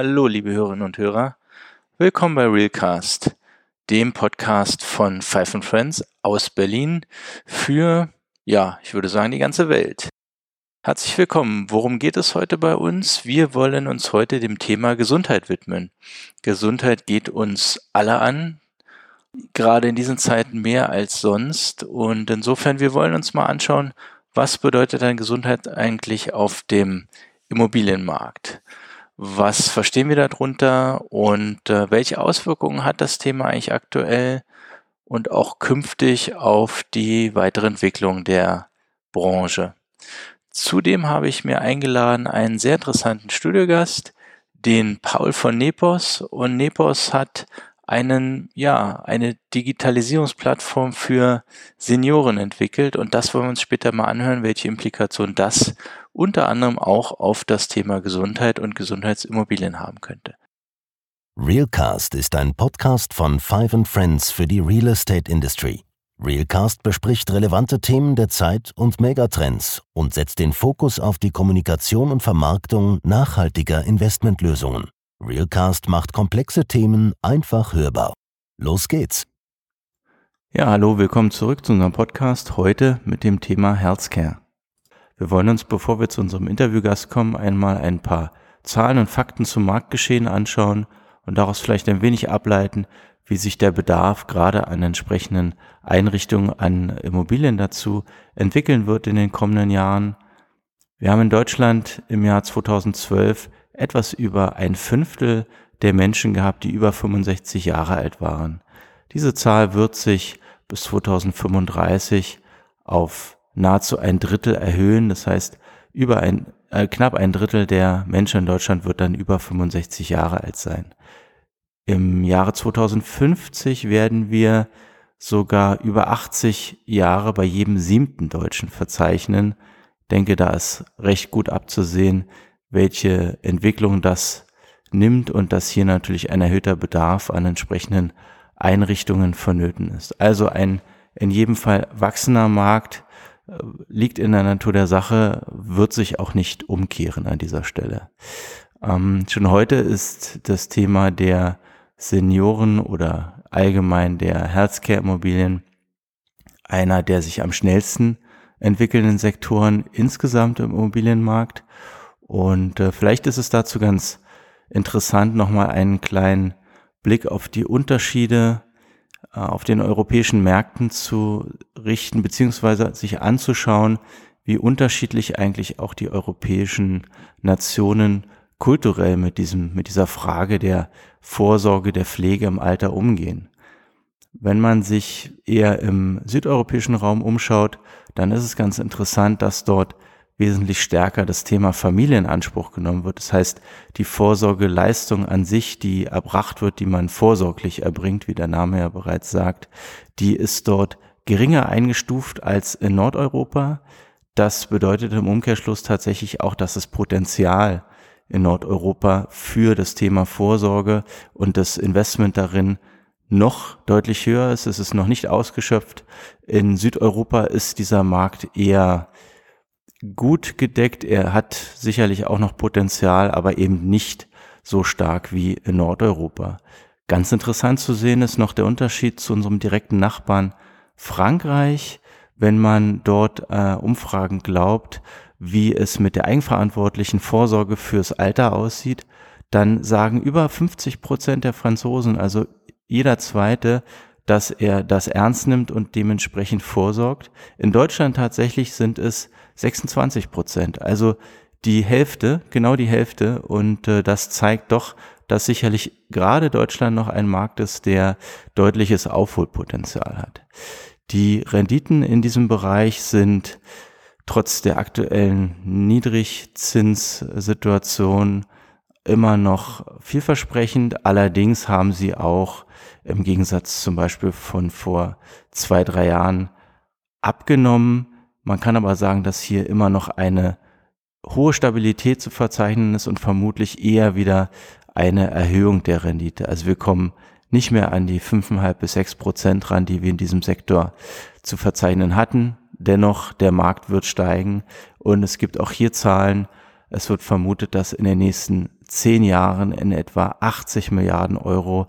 Hallo, liebe Hörerinnen und Hörer. Willkommen bei Realcast, dem Podcast von Five and Friends aus Berlin für, ja, ich würde sagen, die ganze Welt. Herzlich willkommen. Worum geht es heute bei uns? Wir wollen uns heute dem Thema Gesundheit widmen. Gesundheit geht uns alle an, gerade in diesen Zeiten mehr als sonst. Und insofern, wir wollen uns mal anschauen, was bedeutet dann Gesundheit eigentlich auf dem Immobilienmarkt? Was verstehen wir darunter und äh, welche Auswirkungen hat das Thema eigentlich aktuell und auch künftig auf die weitere Entwicklung der Branche? Zudem habe ich mir eingeladen einen sehr interessanten Studiogast, den Paul von Nepos. Und Nepos hat einen, ja, eine Digitalisierungsplattform für Senioren entwickelt und das wollen wir uns später mal anhören, welche Implikation das unter anderem auch auf das Thema Gesundheit und Gesundheitsimmobilien haben könnte. Realcast ist ein Podcast von Five and Friends für die Real Estate Industry. Realcast bespricht relevante Themen der Zeit und Megatrends und setzt den Fokus auf die Kommunikation und Vermarktung nachhaltiger Investmentlösungen. Realcast macht komplexe Themen einfach hörbar. Los geht's! Ja, hallo, willkommen zurück zu unserem Podcast heute mit dem Thema Healthcare. Wir wollen uns, bevor wir zu unserem Interviewgast kommen, einmal ein paar Zahlen und Fakten zum Marktgeschehen anschauen und daraus vielleicht ein wenig ableiten, wie sich der Bedarf gerade an entsprechenden Einrichtungen an Immobilien dazu entwickeln wird in den kommenden Jahren. Wir haben in Deutschland im Jahr 2012 etwas über ein Fünftel der Menschen gehabt, die über 65 Jahre alt waren. Diese Zahl wird sich bis 2035 auf nahezu ein Drittel erhöhen. Das heißt, über ein, äh, knapp ein Drittel der Menschen in Deutschland wird dann über 65 Jahre alt sein. Im Jahre 2050 werden wir sogar über 80 Jahre bei jedem siebten Deutschen verzeichnen. Ich denke, da ist recht gut abzusehen, welche Entwicklung das nimmt und dass hier natürlich ein erhöhter Bedarf an entsprechenden Einrichtungen vonnöten ist. Also ein in jedem Fall wachsender Markt äh, liegt in der Natur der Sache, wird sich auch nicht umkehren an dieser Stelle. Ähm, schon heute ist das Thema der Senioren oder allgemein der Healthcare-Immobilien einer der sich am schnellsten entwickelnden Sektoren insgesamt im Immobilienmarkt. Und äh, vielleicht ist es dazu ganz interessant, nochmal einen kleinen Blick auf die Unterschiede äh, auf den europäischen Märkten zu richten, beziehungsweise sich anzuschauen, wie unterschiedlich eigentlich auch die europäischen Nationen kulturell mit diesem, mit dieser Frage der Vorsorge, der Pflege im Alter umgehen. Wenn man sich eher im südeuropäischen Raum umschaut, dann ist es ganz interessant, dass dort wesentlich stärker das Thema Familie in Anspruch genommen wird. Das heißt, die Vorsorgeleistung an sich, die erbracht wird, die man vorsorglich erbringt, wie der Name ja bereits sagt, die ist dort geringer eingestuft als in Nordeuropa. Das bedeutet im Umkehrschluss tatsächlich auch, dass das Potenzial in Nordeuropa für das Thema Vorsorge und das Investment darin noch deutlich höher ist. Es ist noch nicht ausgeschöpft. In Südeuropa ist dieser Markt eher gut gedeckt. Er hat sicherlich auch noch Potenzial, aber eben nicht so stark wie in Nordeuropa. Ganz interessant zu sehen ist noch der Unterschied zu unserem direkten Nachbarn Frankreich. Wenn man dort äh, Umfragen glaubt, wie es mit der eigenverantwortlichen Vorsorge fürs Alter aussieht, dann sagen über 50 Prozent der Franzosen, also jeder zweite, dass er das ernst nimmt und dementsprechend vorsorgt. In Deutschland tatsächlich sind es 26 Prozent, also die Hälfte, genau die Hälfte. Und äh, das zeigt doch, dass sicherlich gerade Deutschland noch ein Markt ist, der deutliches Aufholpotenzial hat. Die Renditen in diesem Bereich sind trotz der aktuellen Niedrigzinssituation immer noch vielversprechend. Allerdings haben sie auch im Gegensatz zum Beispiel von vor zwei, drei Jahren abgenommen. Man kann aber sagen, dass hier immer noch eine hohe Stabilität zu verzeichnen ist und vermutlich eher wieder eine Erhöhung der Rendite. Also wir kommen nicht mehr an die 5,5 bis 6 Prozent ran, die wir in diesem Sektor zu verzeichnen hatten. Dennoch, der Markt wird steigen und es gibt auch hier Zahlen, es wird vermutet, dass in den nächsten zehn Jahren in etwa 80 Milliarden Euro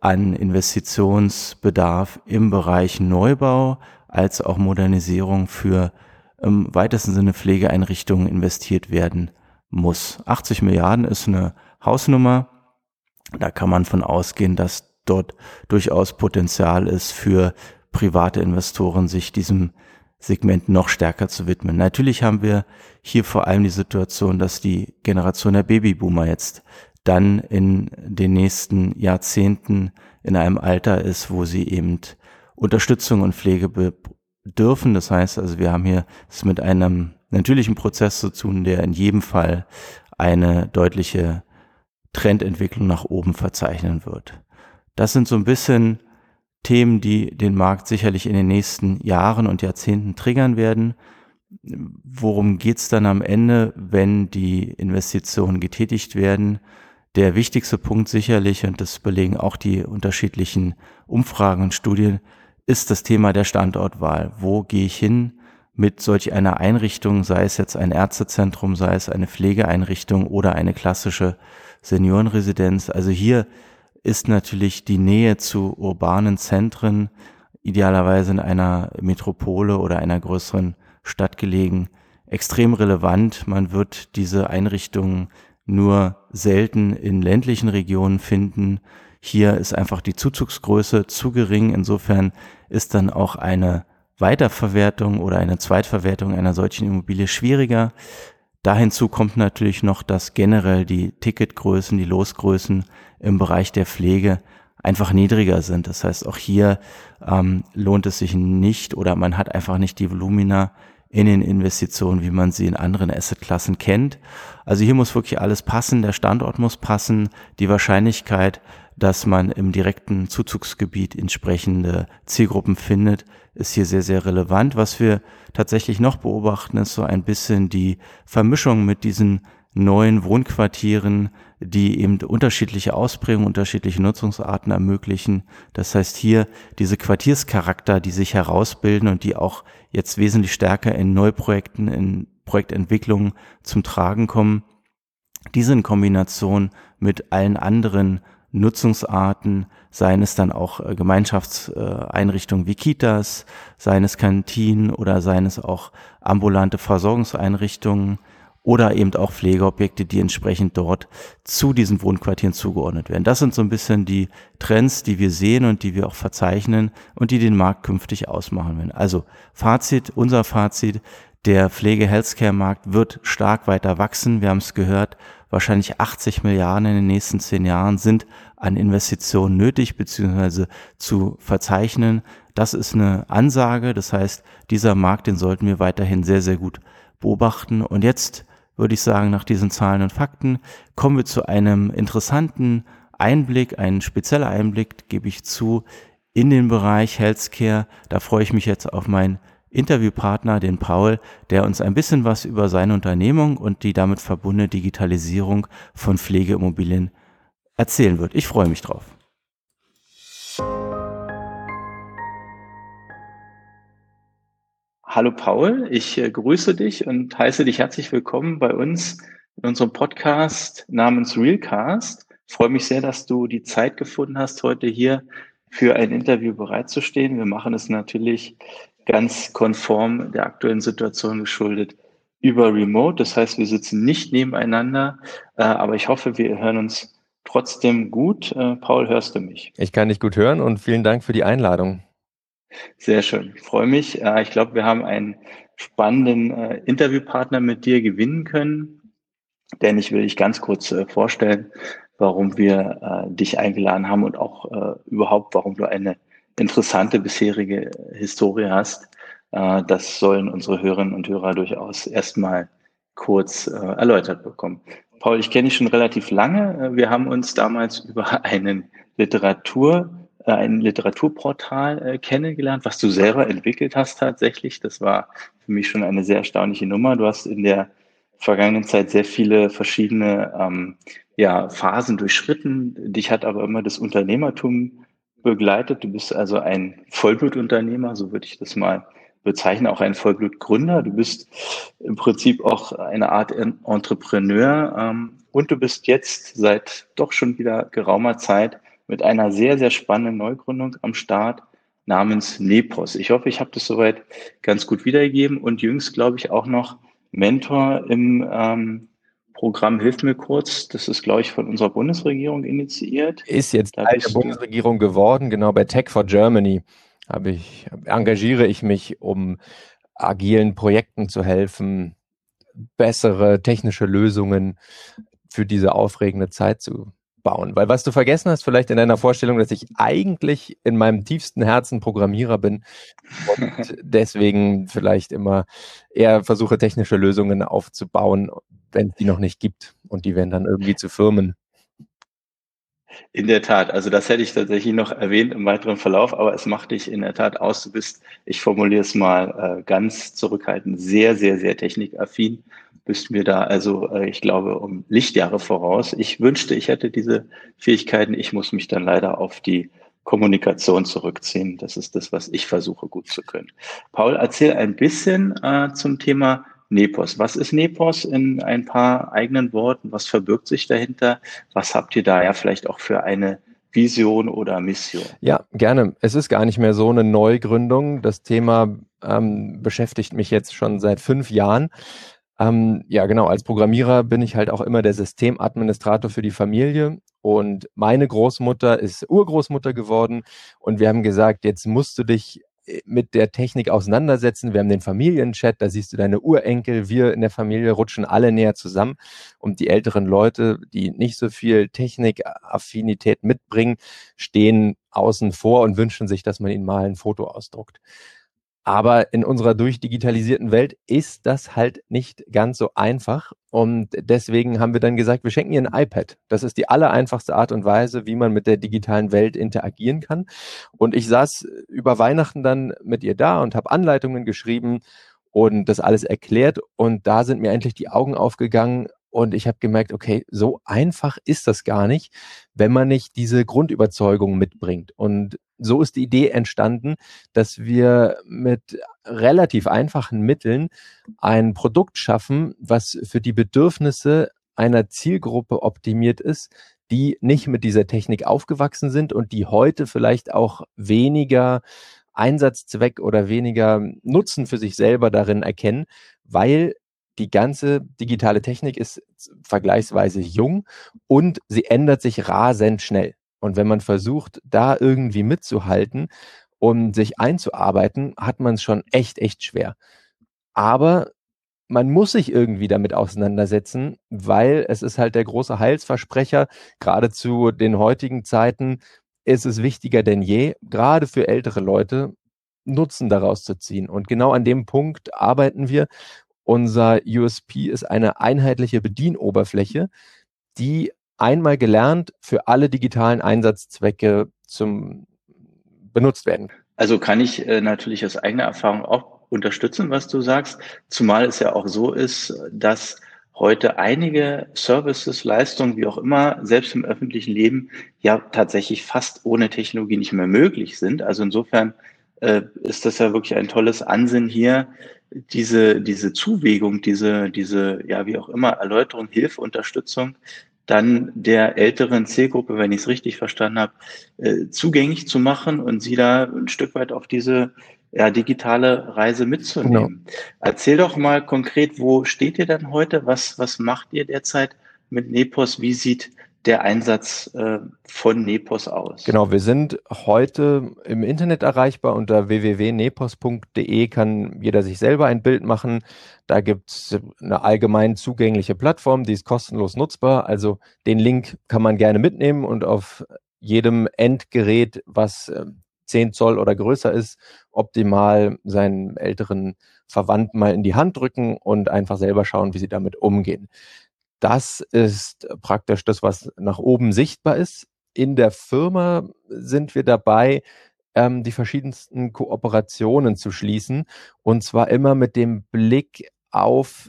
an Investitionsbedarf im Bereich Neubau als auch Modernisierung für im weitesten Sinne Pflegeeinrichtungen investiert werden muss. 80 Milliarden ist eine Hausnummer. Da kann man von ausgehen, dass dort durchaus Potenzial ist für private Investoren, sich diesem Segment noch stärker zu widmen. Natürlich haben wir hier vor allem die Situation, dass die Generation der Babyboomer jetzt dann in den nächsten Jahrzehnten in einem Alter ist, wo sie eben Unterstützung und Pflege bedürfen. Das heißt also, wir haben hier es mit einem natürlichen Prozess zu tun, der in jedem Fall eine deutliche Trendentwicklung nach oben verzeichnen wird. Das sind so ein bisschen Themen, die den Markt sicherlich in den nächsten Jahren und Jahrzehnten triggern werden. Worum geht's dann am Ende, wenn die Investitionen getätigt werden? Der wichtigste Punkt sicherlich, und das belegen auch die unterschiedlichen Umfragen und Studien, ist das Thema der Standortwahl. Wo gehe ich hin mit solch einer Einrichtung, sei es jetzt ein Ärztezentrum, sei es eine Pflegeeinrichtung oder eine klassische Seniorenresidenz? Also hier ist natürlich die Nähe zu urbanen Zentren, idealerweise in einer Metropole oder einer größeren Stadt gelegen, extrem relevant. Man wird diese Einrichtungen nur selten in ländlichen Regionen finden. Hier ist einfach die Zuzugsgröße zu gering. Insofern ist dann auch eine Weiterverwertung oder eine Zweitverwertung einer solchen Immobilie schwieriger. Dahinzu kommt natürlich noch, dass generell die Ticketgrößen, die Losgrößen im Bereich der Pflege einfach niedriger sind. Das heißt, auch hier ähm, lohnt es sich nicht oder man hat einfach nicht die Volumina in den Investitionen, wie man sie in anderen Assetklassen kennt. Also hier muss wirklich alles passen, der Standort muss passen, die Wahrscheinlichkeit, dass man im direkten Zuzugsgebiet entsprechende Zielgruppen findet, ist hier sehr, sehr relevant. Was wir tatsächlich noch beobachten, ist so ein bisschen die Vermischung mit diesen neuen Wohnquartieren, die eben unterschiedliche Ausprägungen, unterschiedliche Nutzungsarten ermöglichen. Das heißt hier diese Quartierscharakter, die sich herausbilden und die auch jetzt wesentlich stärker in Neuprojekten, in Projektentwicklungen zum Tragen kommen. Diese in Kombination mit allen anderen Nutzungsarten, seien es dann auch äh, Gemeinschaftseinrichtungen wie Kitas, seien es Kantinen oder seien es auch ambulante Versorgungseinrichtungen oder eben auch Pflegeobjekte, die entsprechend dort zu diesen Wohnquartieren zugeordnet werden. Das sind so ein bisschen die Trends, die wir sehen und die wir auch verzeichnen und die den Markt künftig ausmachen werden. Also Fazit, unser Fazit, der Pflege-Healthcare-Markt wird stark weiter wachsen. Wir haben es gehört, wahrscheinlich 80 Milliarden in den nächsten zehn Jahren sind an Investitionen nötig bzw. zu verzeichnen. Das ist eine Ansage. Das heißt, dieser Markt, den sollten wir weiterhin sehr, sehr gut beobachten. Und jetzt würde ich sagen, nach diesen Zahlen und Fakten kommen wir zu einem interessanten Einblick, ein spezieller Einblick, gebe ich zu, in den Bereich Healthcare. Da freue ich mich jetzt auf meinen Interviewpartner, den Paul, der uns ein bisschen was über seine Unternehmung und die damit verbundene Digitalisierung von Pflegeimmobilien erzählen wird. Ich freue mich drauf. Hallo Paul, ich äh, grüße dich und heiße dich herzlich willkommen bei uns in unserem Podcast namens Realcast. Ich freue mich sehr, dass du die Zeit gefunden hast, heute hier für ein Interview bereitzustehen. Wir machen es natürlich ganz konform der aktuellen Situation geschuldet über Remote. Das heißt, wir sitzen nicht nebeneinander, äh, aber ich hoffe, wir hören uns trotzdem gut. Äh, Paul, hörst du mich? Ich kann dich gut hören und vielen Dank für die Einladung. Sehr schön. Ich freue mich. Äh, ich glaube, wir haben einen spannenden äh, Interviewpartner mit dir gewinnen können. Denn ich will dich ganz kurz äh, vorstellen, warum wir dich eingeladen haben und auch überhaupt, warum du eine interessante bisherige Historie hast. Das sollen unsere Hörerinnen und Hörer durchaus erstmal kurz erläutert bekommen. Paul, ich kenne dich schon relativ lange. Wir haben uns damals über einen Literatur, ein Literaturportal kennengelernt, was du selber entwickelt hast tatsächlich. Das war für mich schon eine sehr erstaunliche Nummer. Du hast in der vergangenen Zeit sehr viele verschiedene ähm, ja, Phasen durchschritten. Dich hat aber immer das Unternehmertum begleitet. Du bist also ein Vollblutunternehmer, so würde ich das mal bezeichne auch einen Vollblutgründer. Du bist im Prinzip auch eine Art Entrepreneur ähm, und du bist jetzt seit doch schon wieder geraumer Zeit mit einer sehr, sehr spannenden Neugründung am Start namens Nepos. Ich hoffe, ich habe das soweit ganz gut wiedergegeben und jüngst, glaube ich, auch noch Mentor im ähm, Programm Hilf mir kurz. Das ist, glaube ich, von unserer Bundesregierung initiiert. Ist jetzt Teil der Bundesregierung geworden, genau bei Tech for Germany habe ich, engagiere ich mich, um agilen Projekten zu helfen, bessere technische Lösungen für diese aufregende Zeit zu bauen. Weil was du vergessen hast, vielleicht in deiner Vorstellung, dass ich eigentlich in meinem tiefsten Herzen Programmierer bin und deswegen vielleicht immer eher versuche, technische Lösungen aufzubauen, wenn es die noch nicht gibt. Und die werden dann irgendwie zu Firmen. In der Tat, also das hätte ich tatsächlich noch erwähnt im weiteren Verlauf, aber es macht dich in der Tat aus. Du bist, ich formuliere es mal äh, ganz zurückhaltend, sehr, sehr, sehr technikaffin. Bist mir da also, äh, ich glaube, um Lichtjahre voraus. Ich wünschte, ich hätte diese Fähigkeiten. Ich muss mich dann leider auf die Kommunikation zurückziehen. Das ist das, was ich versuche gut zu können. Paul, erzähl ein bisschen äh, zum Thema Nepos. Was ist Nepos in ein paar eigenen Worten? Was verbirgt sich dahinter? Was habt ihr da ja vielleicht auch für eine Vision oder Mission? Ja, gerne. Es ist gar nicht mehr so eine Neugründung. Das Thema ähm, beschäftigt mich jetzt schon seit fünf Jahren. Ähm, ja, genau. Als Programmierer bin ich halt auch immer der Systemadministrator für die Familie. Und meine Großmutter ist Urgroßmutter geworden. Und wir haben gesagt, jetzt musst du dich äh, mit der Technik auseinandersetzen. Wir haben den Familienchat, da siehst du deine Urenkel. Wir in der Familie rutschen alle näher zusammen. Und die älteren Leute, die nicht so viel Technikaffinität mitbringen, stehen außen vor und wünschen sich, dass man ihnen mal ein Foto ausdruckt. Aber in unserer durchdigitalisierten Welt ist das halt nicht ganz so einfach. Und deswegen haben wir dann gesagt, wir schenken ihr ein iPad. Das ist die allereinfachste Art und Weise, wie man mit der digitalen Welt interagieren kann. Und ich saß über Weihnachten dann mit ihr da und habe Anleitungen geschrieben und das alles erklärt. Und da sind mir endlich die Augen aufgegangen, und ich habe gemerkt, okay, so einfach ist das gar nicht, wenn man nicht diese Grundüberzeugung mitbringt. Und so ist die Idee entstanden, dass wir mit relativ einfachen Mitteln ein Produkt schaffen, was für die Bedürfnisse einer Zielgruppe optimiert ist, die nicht mit dieser Technik aufgewachsen sind und die heute vielleicht auch weniger Einsatzzweck oder weniger Nutzen für sich selber darin erkennen, weil die ganze digitale Technik ist vergleichsweise jung und sie ändert sich rasend schnell. Und wenn man versucht, da irgendwie mitzuhalten und sich einzuarbeiten, hat man es schon echt, echt schwer. Aber man muss sich irgendwie damit auseinandersetzen, weil es ist halt der große Heilsversprecher. Gerade zu den heutigen Zeiten ist es wichtiger denn je, gerade für ältere Leute, Nutzen daraus zu ziehen. Und genau an dem Punkt arbeiten wir unser USP ist eine einheitliche Bedienoberfläche, die einmal gelernt für alle digitalen Einsatzzwecke zum benutzt werden. Also kann ich äh, natürlich aus eigener Erfahrung auch unterstützen, was du sagst, zumal es ja auch so ist, dass heute einige Services, Leistungen, wie auch immer, selbst im öffentlichen Leben ja tatsächlich fast ohne Technologie nicht mehr möglich sind. Also insofern äh, ist das ja wirklich ein tolles Ansinnen hier, diese, diese Zuwägung, diese, diese, ja, wie auch immer, Erläuterung, Hilfe, Unterstützung dann der älteren Zielgruppe, wenn ich es richtig verstanden habe, äh, zugänglich zu machen und sie da ein Stück weit auf diese ja, digitale Reise mitzunehmen. Genau. Erzähl doch mal konkret, wo steht ihr dann heute? Was, was macht ihr derzeit mit Nepos? Wie sieht der Einsatz äh, von Nepos aus? Genau, wir sind heute im Internet erreichbar unter www.nepos.de kann jeder sich selber ein Bild machen. Da gibt es eine allgemein zugängliche Plattform, die ist kostenlos nutzbar. Also den Link kann man gerne mitnehmen und auf jedem Endgerät, was 10 äh, Zoll oder größer ist, optimal seinen älteren Verwandten mal in die Hand drücken und einfach selber schauen, wie sie damit umgehen. Das ist praktisch das, was nach oben sichtbar ist. In der Firma sind wir dabei, ähm, die verschiedensten Kooperationen zu schließen. Und zwar immer mit dem Blick auf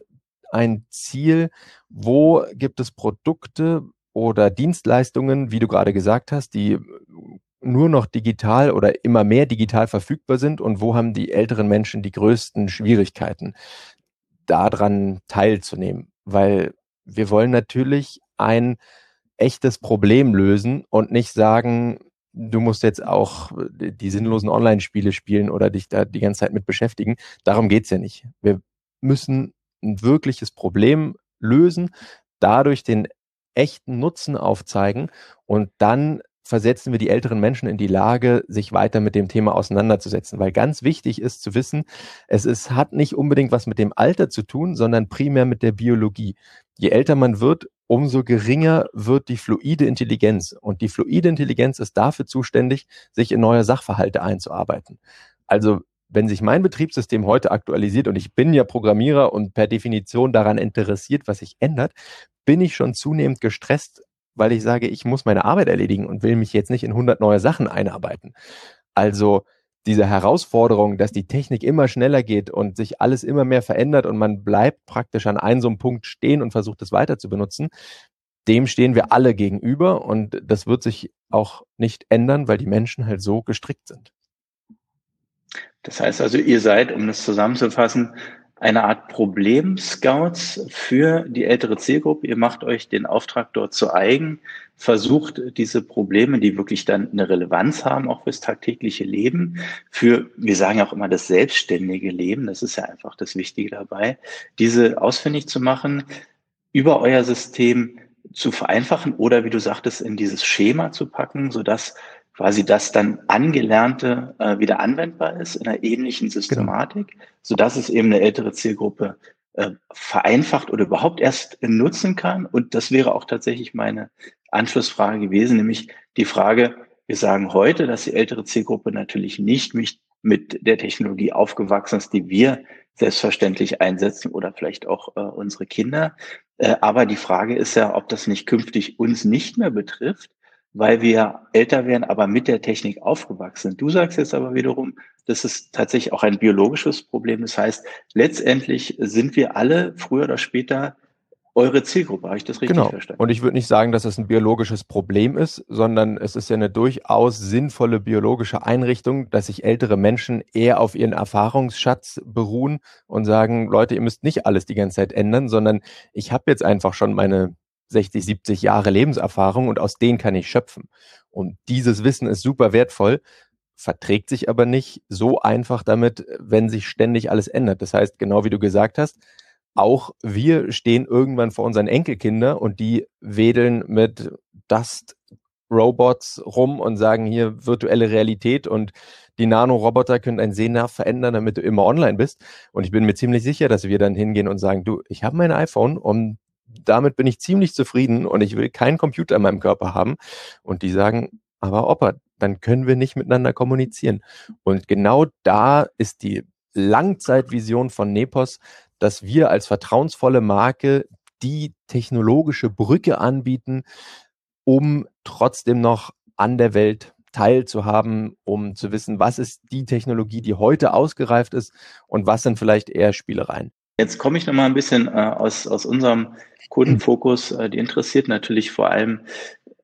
ein Ziel, wo gibt es Produkte oder Dienstleistungen, wie du gerade gesagt hast, die nur noch digital oder immer mehr digital verfügbar sind und wo haben die älteren Menschen die größten Schwierigkeiten, daran teilzunehmen. Weil wir wollen natürlich ein echtes Problem lösen und nicht sagen, du musst jetzt auch die sinnlosen Online-Spiele spielen oder dich da die ganze Zeit mit beschäftigen. Darum geht's ja nicht. Wir müssen ein wirkliches Problem lösen, dadurch den echten Nutzen aufzeigen und dann versetzen wir die älteren Menschen in die Lage, sich weiter mit dem Thema auseinanderzusetzen. Weil ganz wichtig ist zu wissen, es ist, hat nicht unbedingt was mit dem Alter zu tun, sondern primär mit der Biologie. Je älter man wird, umso geringer wird die fluide Intelligenz. Und die fluide Intelligenz ist dafür zuständig, sich in neue Sachverhalte einzuarbeiten. Also wenn sich mein Betriebssystem heute aktualisiert und ich bin ja Programmierer und per Definition daran interessiert, was sich ändert, bin ich schon zunehmend gestresst, weil ich sage, ich muss meine Arbeit erledigen und will mich jetzt nicht in 100 neue Sachen einarbeiten. Also diese Herausforderung, dass die Technik immer schneller geht und sich alles immer mehr verändert und man bleibt praktisch an einem so einem Punkt stehen und versucht es weiter zu benutzen, dem stehen wir alle gegenüber und das wird sich auch nicht ändern, weil die Menschen halt so gestrickt sind. Das heißt also, ihr seid, um das zusammenzufassen, eine Art Problem-Scouts für die ältere Zielgruppe. Ihr macht euch den Auftrag dort zu eigen, versucht diese Probleme, die wirklich dann eine Relevanz haben, auch fürs tagtägliche Leben, für, wir sagen auch immer, das selbstständige Leben, das ist ja einfach das Wichtige dabei, diese ausfindig zu machen, über euer System zu vereinfachen oder, wie du sagtest, in dieses Schema zu packen, sodass quasi das dann Angelernte äh, wieder anwendbar ist in einer ähnlichen genau. Systematik, genau. sodass es eben eine ältere Zielgruppe äh, vereinfacht oder überhaupt erst nutzen kann. Und das wäre auch tatsächlich meine Anschlussfrage gewesen, nämlich die Frage, wir sagen heute, dass die ältere Zielgruppe natürlich nicht mit der Technologie aufgewachsen ist, die wir selbstverständlich einsetzen oder vielleicht auch äh, unsere Kinder. Äh, aber die Frage ist ja, ob das nicht künftig uns nicht mehr betrifft, weil wir älter werden, aber mit der Technik aufgewachsen sind. Du sagst jetzt aber wiederum, das ist tatsächlich auch ein biologisches Problem. Das heißt, letztendlich sind wir alle früher oder später eure Zielgruppe. Habe ich das richtig genau. verstanden? Und ich würde nicht sagen, dass es ein biologisches Problem ist, sondern es ist ja eine durchaus sinnvolle biologische Einrichtung, dass sich ältere Menschen eher auf ihren Erfahrungsschatz beruhen und sagen, Leute, ihr müsst nicht alles die ganze Zeit ändern, sondern ich habe jetzt einfach schon meine 60, 70 Jahre Lebenserfahrung und aus denen kann ich schöpfen. Und dieses Wissen ist super wertvoll, verträgt sich aber nicht so einfach damit, wenn sich ständig alles ändert. Das heißt, genau wie du gesagt hast, auch wir stehen irgendwann vor unseren Enkelkinder und die wedeln mit Dust Robots rum und sagen hier virtuelle Realität und die Nanoroboter können deinen Sehnerv verändern, damit du immer online bist. Und ich bin mir ziemlich sicher, dass wir dann hingehen und sagen, du, ich habe mein iPhone und damit bin ich ziemlich zufrieden und ich will keinen Computer in meinem Körper haben. Und die sagen, aber Opa, dann können wir nicht miteinander kommunizieren. Und genau da ist die Langzeitvision von Nepos, dass wir als vertrauensvolle Marke die technologische Brücke anbieten, um trotzdem noch an der Welt teilzuhaben, um zu wissen, was ist die Technologie, die heute ausgereift ist und was sind vielleicht eher Spielereien. Jetzt komme ich noch mal ein bisschen äh, aus, aus unserem Kundenfokus. Äh, die interessiert natürlich vor allem,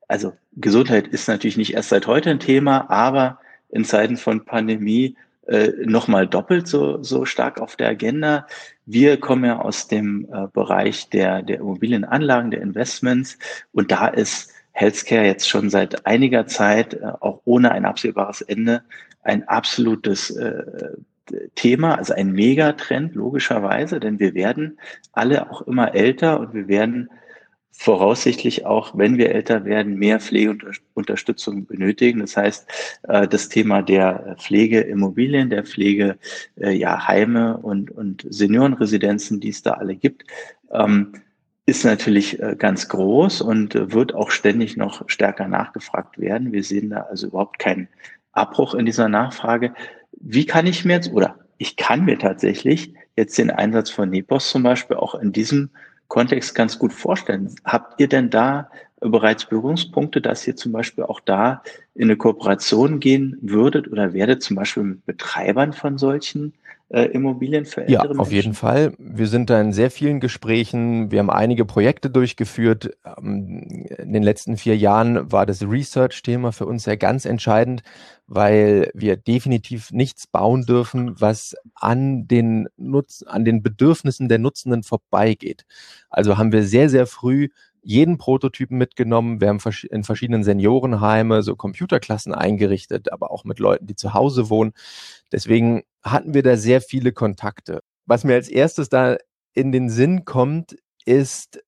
also Gesundheit ist natürlich nicht erst seit heute ein Thema, aber in Zeiten von Pandemie äh, nochmal doppelt so, so stark auf der Agenda. Wir kommen ja aus dem äh, Bereich der, der Immobilienanlagen, der Investments und da ist Healthcare jetzt schon seit einiger Zeit, äh, auch ohne ein absehbares Ende, ein absolutes äh, Thema, also ein Megatrend logischerweise, denn wir werden alle auch immer älter und wir werden voraussichtlich auch, wenn wir älter werden, mehr Pflegeunterstützung benötigen. Das heißt, äh, das Thema der Pflegeimmobilien, der Pflege, äh, ja, Heime und, und Seniorenresidenzen, die es da alle gibt, ähm, ist natürlich äh, ganz groß und wird auch ständig noch stärker nachgefragt werden. Wir sehen da also überhaupt keinen Abbruch in dieser Nachfrage wie kann ich mir jetzt, oder ich kann mir tatsächlich jetzt den Einsatz von Nepos zum Beispiel auch in diesem Kontext ganz gut vorstellen. Habt ihr denn da bereits Berührungspunkte, dass ihr zum Beispiel auch da in eine Kooperation gehen würdet oder werdet, zum Beispiel mit Betreibern von solchen äh, Immobilien für ältere Ja, Menschen? auf jeden Fall. Wir sind da in sehr vielen Gesprächen. Wir haben einige Projekte durchgeführt. Ähm, In den letzten vier Jahren war das Research-Thema für uns ja ganz entscheidend, weil wir definitiv nichts bauen dürfen, was an den Nutz, an den Bedürfnissen der Nutzenden vorbeigeht. Also haben wir sehr, sehr früh jeden Prototypen mitgenommen. Wir haben in verschiedenen Seniorenheime so Computerklassen eingerichtet, aber auch mit Leuten, die zu Hause wohnen. Deswegen hatten wir da sehr viele Kontakte. Was mir als erstes da in den Sinn kommt, ist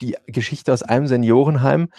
die Geschichte aus einem Seniorenheim,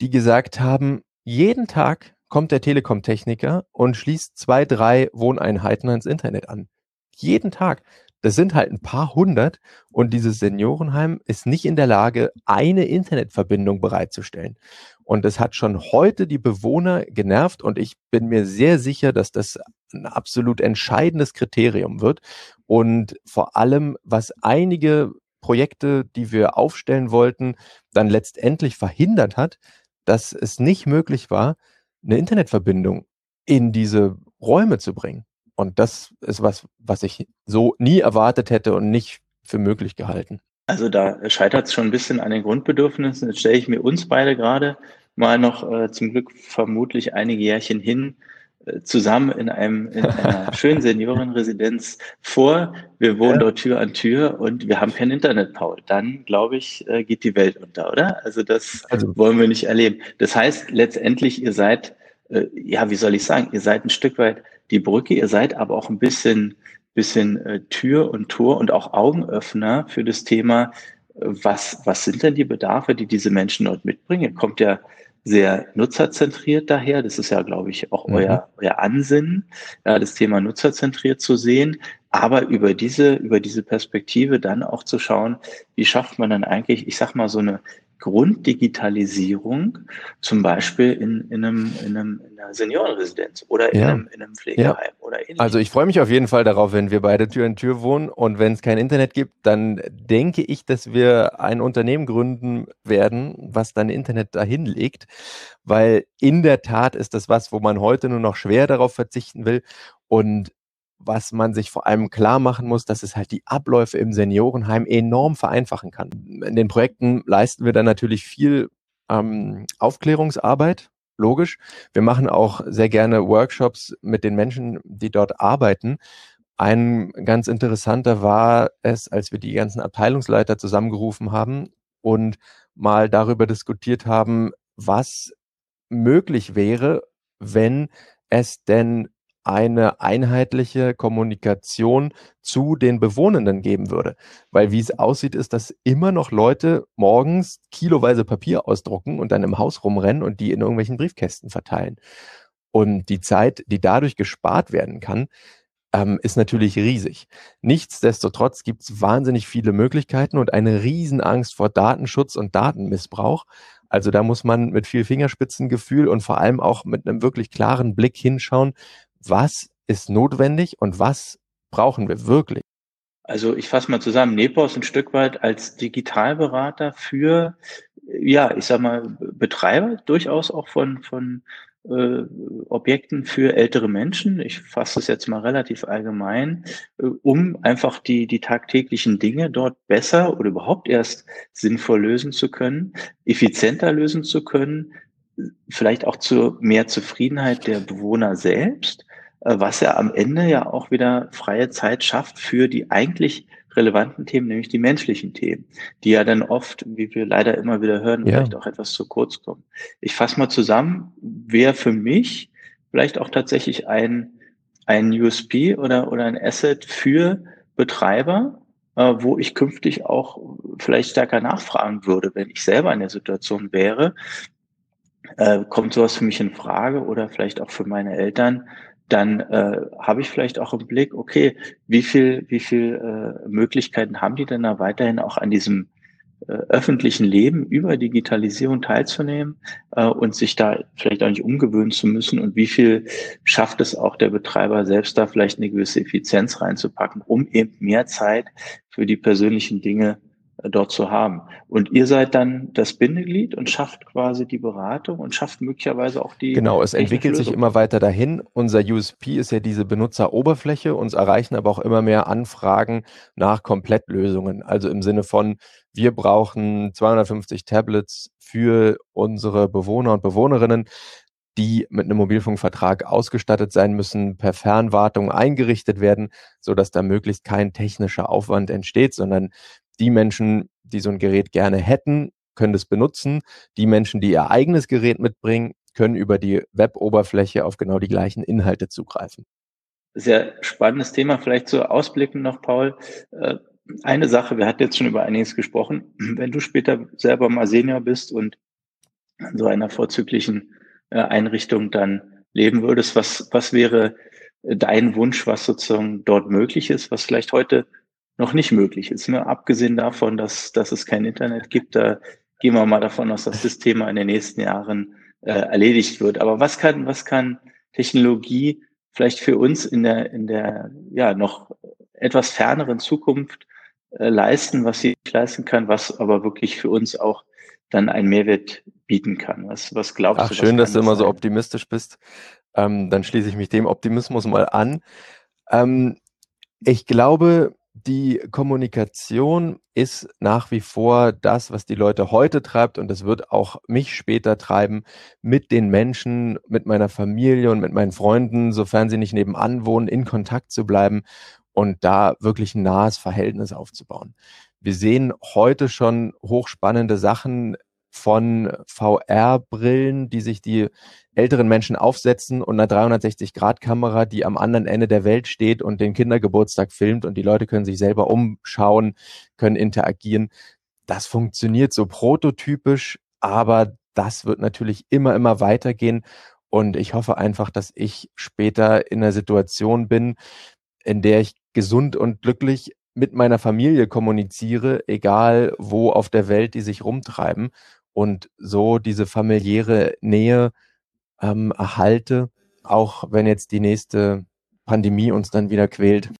die gesagt haben, jeden Tag kommt der Telekom-Techniker und schließt zwei, drei Wohneinheiten ans Internet an. Jeden Tag. Das sind halt ein paar hundert und dieses Seniorenheim ist nicht in der Lage, eine Internetverbindung bereitzustellen. Und das hat schon heute die Bewohner genervt und ich bin mir sehr sicher, dass das ein absolut entscheidendes Kriterium wird. Und vor allem, was einige Projekte, die wir aufstellen wollten, dann letztendlich verhindert hat, dass es nicht möglich war, eine Internetverbindung in diese Räume zu bringen. Und das ist was, was ich so nie erwartet hätte und nicht für möglich gehalten. Also da scheitert es schon ein bisschen an den Grundbedürfnissen. Jetzt stelle ich mir uns beide gerade mal noch äh, zum Glück vermutlich einige Jährchen hin äh, zusammen in einem in einer schönen Seniorenresidenz vor. Wir wohnen Ja. dort Tür an Tür und wir haben kein Internet, Paul. Dann glaube ich, äh, geht die Welt unter, oder? Also das Also wollen wir nicht erleben. Das heißt letztendlich, ihr seid äh, ja, wie soll ich sagen, ihr seid ein Stück weit die Brücke, ihr seid aber auch ein bisschen bisschen äh, Tür und Tor und auch Augenöffner für das Thema, äh, was, was sind denn die Bedarfe, die diese Menschen dort mitbringen? Ihr kommt ja sehr nutzerzentriert daher. Das ist ja, glaube ich, auch Mhm. euer, euer Ansinnen, ja, das Thema nutzerzentriert zu sehen. Aber über diese, über diese Perspektive dann auch zu schauen, wie schafft man dann eigentlich, ich sag mal, so eine Grunddigitalisierung, zum Beispiel in, in, einem, in, einem, in einer Seniorenresidenz oder in, Ja. einem, in einem Pflegeheim oder ähnliches. Also ich freue mich auf jeden Fall darauf, wenn wir beide Tür in Tür wohnen und wenn es kein Internet gibt, dann denke ich, dass wir ein Unternehmen gründen werden, was dann Internet dahin legt, weil in der Tat ist das was, wo man heute nur noch schwer darauf verzichten will und was man sich vor allem klar machen muss, dass es halt die Abläufe im Seniorenheim enorm vereinfachen kann. In den Projekten leisten wir dann natürlich viel ähm, Aufklärungsarbeit, logisch. Wir machen auch sehr gerne Workshops mit den Menschen, die dort arbeiten. Ein ganz interessanter war es, als wir die ganzen Abteilungsleiter zusammengerufen haben und mal darüber diskutiert haben, was möglich wäre, wenn es denn eine einheitliche Kommunikation zu den Bewohnenden geben würde. Weil wie es aussieht, ist, dass immer noch Leute morgens kiloweise Papier ausdrucken und dann im Haus rumrennen und die in irgendwelchen Briefkästen verteilen. Und die Zeit, die dadurch gespart werden kann, ähm, ist natürlich riesig. Nichtsdestotrotz gibt es wahnsinnig viele Möglichkeiten und eine Riesenangst vor Datenschutz und Datenmissbrauch. Also da muss man mit viel Fingerspitzengefühl und vor allem auch mit einem wirklich klaren Blick hinschauen, was ist notwendig und was brauchen wir wirklich. Also ich fasse mal zusammen, Nepos ein Stück weit als Digitalberater für, ja, ich sag mal, Betreiber durchaus auch von, von äh, Objekten für ältere Menschen. Ich fasse es jetzt mal relativ allgemein, äh, um einfach die, die tagtäglichen Dinge dort besser oder überhaupt erst sinnvoll lösen zu können, effizienter lösen zu können, vielleicht auch zu mehr Zufriedenheit der Bewohner selbst was ja am Ende ja auch wieder freie Zeit schafft für die eigentlich relevanten Themen, nämlich die menschlichen Themen, die ja dann oft, wie wir leider immer wieder hören, Ja. vielleicht auch etwas zu kurz kommen. Ich fasse mal zusammen, wäre für mich vielleicht auch tatsächlich ein, ein USP oder, oder ein Asset für Betreiber, äh, wo ich künftig auch vielleicht stärker nachfragen würde, wenn ich selber in der Situation wäre, äh, kommt sowas für mich in Frage oder vielleicht auch für meine Eltern, dann äh, habe ich vielleicht auch im Blick, okay, wie viel, wie viel äh, Möglichkeiten haben die denn da weiterhin auch an diesem äh, öffentlichen Leben über Digitalisierung teilzunehmen äh, und sich da vielleicht auch nicht umgewöhnen zu müssen? Und wie viel schafft es auch der Betreiber selbst da vielleicht eine gewisse Effizienz reinzupacken, um eben mehr Zeit für die persönlichen Dinge dort zu haben. Und ihr seid dann das Bindeglied und schafft quasi die Beratung und schafft möglicherweise auch die. Genau, es entwickelt sich immer weiter dahin. Unser USP ist ja diese Benutzeroberfläche. Uns erreichen aber auch immer mehr Anfragen nach Komplettlösungen. Also im Sinne von, wir brauchen 250 Tablets für unsere Bewohner und Bewohnerinnen die mit einem Mobilfunkvertrag ausgestattet sein müssen, per Fernwartung eingerichtet werden, so dass da möglichst kein technischer Aufwand entsteht, sondern die Menschen, die so ein Gerät gerne hätten, können das benutzen. Die Menschen, die ihr eigenes Gerät mitbringen, können über die Web-Oberfläche auf genau die gleichen Inhalte zugreifen. Sehr spannendes Thema. Vielleicht zu Ausblicken noch, Paul. Äh, eine Sache, wir hatten jetzt schon über einiges gesprochen. Wenn du später selber mal Senior bist und in so einer vorzüglichen äh, Einrichtung dann leben würdest, was, was wäre dein Wunsch, was sozusagen dort möglich ist, was vielleicht heute noch nicht möglich ist. Ne? Abgesehen davon, dass, dass es kein Internet gibt, da gehen wir mal davon aus, dass das Thema in den nächsten Jahren äh, erledigt wird. Aber was kann, was kann Technologie vielleicht für uns in der, in der ja noch etwas ferneren Zukunft äh, leisten, was sie nicht leisten kann, was aber wirklich für uns auch dann einen Mehrwert bieten kann. Was, was glaubst Ach, du? Schön, dass du immer sein? so optimistisch bist. Ähm, dann schließe ich mich dem Optimismus mal an. Ähm, ich glaube, die Kommunikation ist nach wie vor das, was die Leute heute treibt und das wird auch mich später treiben, mit den Menschen, mit meiner Familie und mit meinen Freunden, sofern sie nicht nebenan wohnen, in Kontakt zu bleiben und da wirklich ein nahes Verhältnis aufzubauen. Wir sehen heute schon hochspannende Sachen von VR-Brillen, die sich die älteren Menschen aufsetzen und einer 360-Grad-Kamera, die am anderen Ende der Welt steht und den Kindergeburtstag filmt und die Leute können sich selber umschauen, können interagieren. Das funktioniert so prototypisch, aber das wird natürlich immer, immer weitergehen. Und ich hoffe einfach, dass ich später in einer Situation bin, in der ich gesund und glücklich mit meiner Familie kommuniziere, egal wo auf der Welt die sich rumtreiben und so diese familiäre Nähe ähm, erhalte, auch wenn jetzt die nächste Pandemie uns dann wieder quält.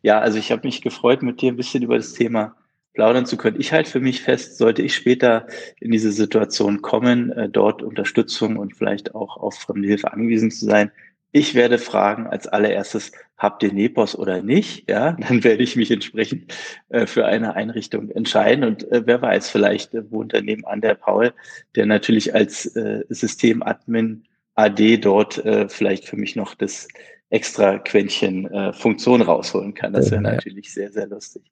Ja, also ich habe mich gefreut, mit dir ein bisschen über das Thema plaudern zu können. Ich halte für mich fest, sollte ich später in diese Situation kommen, äh, dort Unterstützung und vielleicht auch auf fremde Hilfe angewiesen zu sein, ich werde fragen als allererstes, habt ihr Nepos oder nicht? Ja, dann werde ich mich entsprechend äh, für eine Einrichtung entscheiden. Und äh, wer weiß, vielleicht äh, wohnt er nebenan der Paul, der natürlich als äh, Systemadmin AD dort äh, vielleicht für mich noch das extra Quäntchen äh, Funktion rausholen kann. Das wäre natürlich sehr, sehr lustig.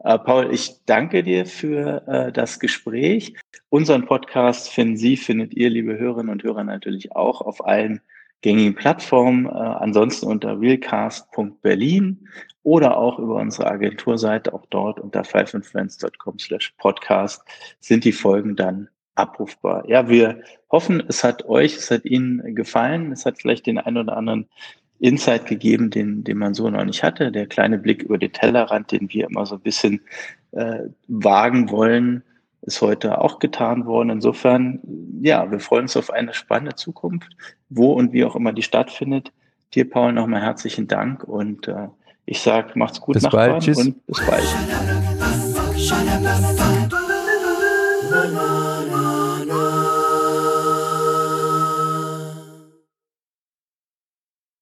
Äh, Paul, ich danke dir für äh, das Gespräch. Unseren Podcast finden Sie, findet ihr, liebe Hörerinnen und Hörer, natürlich auch auf allen gängigen Plattformen, äh, ansonsten unter realcast.berlin oder auch über unsere Agenturseite, auch dort unter fiveandfriends.com slash podcast sind die Folgen dann abrufbar. Ja, wir hoffen, es hat euch, es hat Ihnen gefallen, es hat vielleicht den einen oder anderen Insight gegeben, den, den man so noch nicht hatte. Der kleine Blick über den Tellerrand, den wir immer so ein bisschen äh, wagen wollen, ist heute auch getan worden. Insofern, ja, wir freuen uns auf eine spannende Zukunft, wo und wie auch immer die stattfindet. Dir, Paul, nochmal herzlichen Dank und äh, ich sage, macht's gut, bis Nachbarn, bald, tschüss. und bis bald.